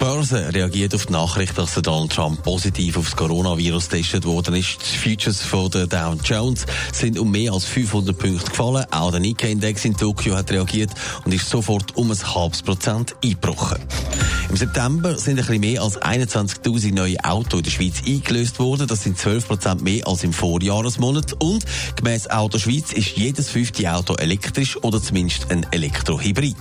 Börse reagiert auf die Nachricht, dass Donald Trump positiv auf das Coronavirus getestet worden ist. Die Futures von der Dow Jones sind um mehr als 500 Punkte gefallen. Auch der Nikkei-Index in Tokio hat reagiert und ist sofort um ein halbes Prozent eingebrochen. Im September sind ein bisschen mehr als 21.000 neue Autos in der Schweiz eingelöst worden. Das sind 12 Prozent mehr als im Vorjahresmonat. Und gemäss Auto Schweiz ist jedes fünfte Auto elektrisch oder zumindest ein Elektrohybrid.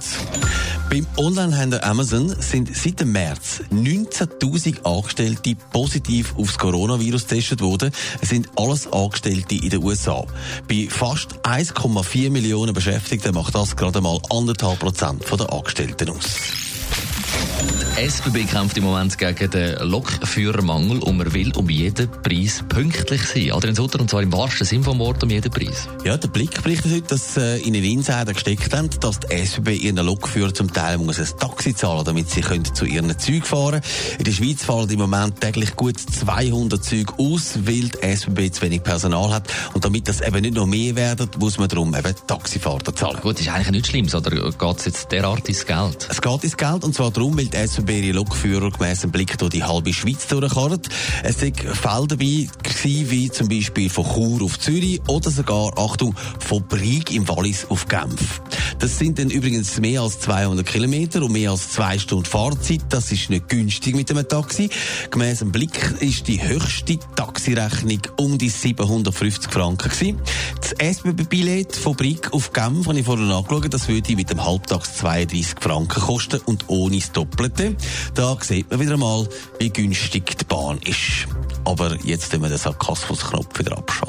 Beim Onlinehändler Amazon sind seit dem März 19.000 Angestellte positiv aufs Coronavirus getestet worden. Es sind alles Angestellte in den USA. Bei fast 1,4 Millionen Beschäftigten macht das gerade mal anderthalb Prozent der Angestellten aus. SBB kämpft im Moment gegen den Lokführermangel und man will um jeden Preis pünktlich sein. Adrian Sutter, und zwar im wahrsten Sinn vom Wort um jeden Preis. Ja, der Blick berichtet heute, dass äh, in den Insider gesteckt haben, dass die SBB ihren Lokführer zum Teil muss ein Taxi zahlen, damit sie können zu ihren Zügen fahren. In der Schweiz fahren im Moment täglich gut 200 Züge aus, weil die SBB zu wenig Personal hat. Und damit das eben nicht noch mehr werden, muss man darum eben Taxifahrten zahlen. Gut, ist eigentlich nichts Schlimmes, oder geht es jetzt derart ins Geld? Es geht ins Geld, und zwar darum, weil die SBB ihre Lokführer gemäss dem Blick durch die halbe Schweiz durchkarrt. Es sind Fälle dabei gewesen, wie zum Beispiel von Chur auf Zürich oder sogar, Achtung, von Brieg im Wallis auf Genf. Das sind dann übrigens mehr als 200 Kilometer und mehr als zwei Stunden Fahrzeit. Das ist nicht günstig mit einem Taxi. Gemäss dem Blick ist die höchste Taxirechnung um die 750 Franken gewesen. Das SBB-Billett von Brieg auf Genf, habe ich vorhin angeschaut, das würde mit dem Halbtags 32 Franken kosten und ohne das Doppelte. Da sieht man wieder mal, wie günstig die Bahn ist. Aber jetzt müssen wir den Sarkasmusknopf wieder abschalten.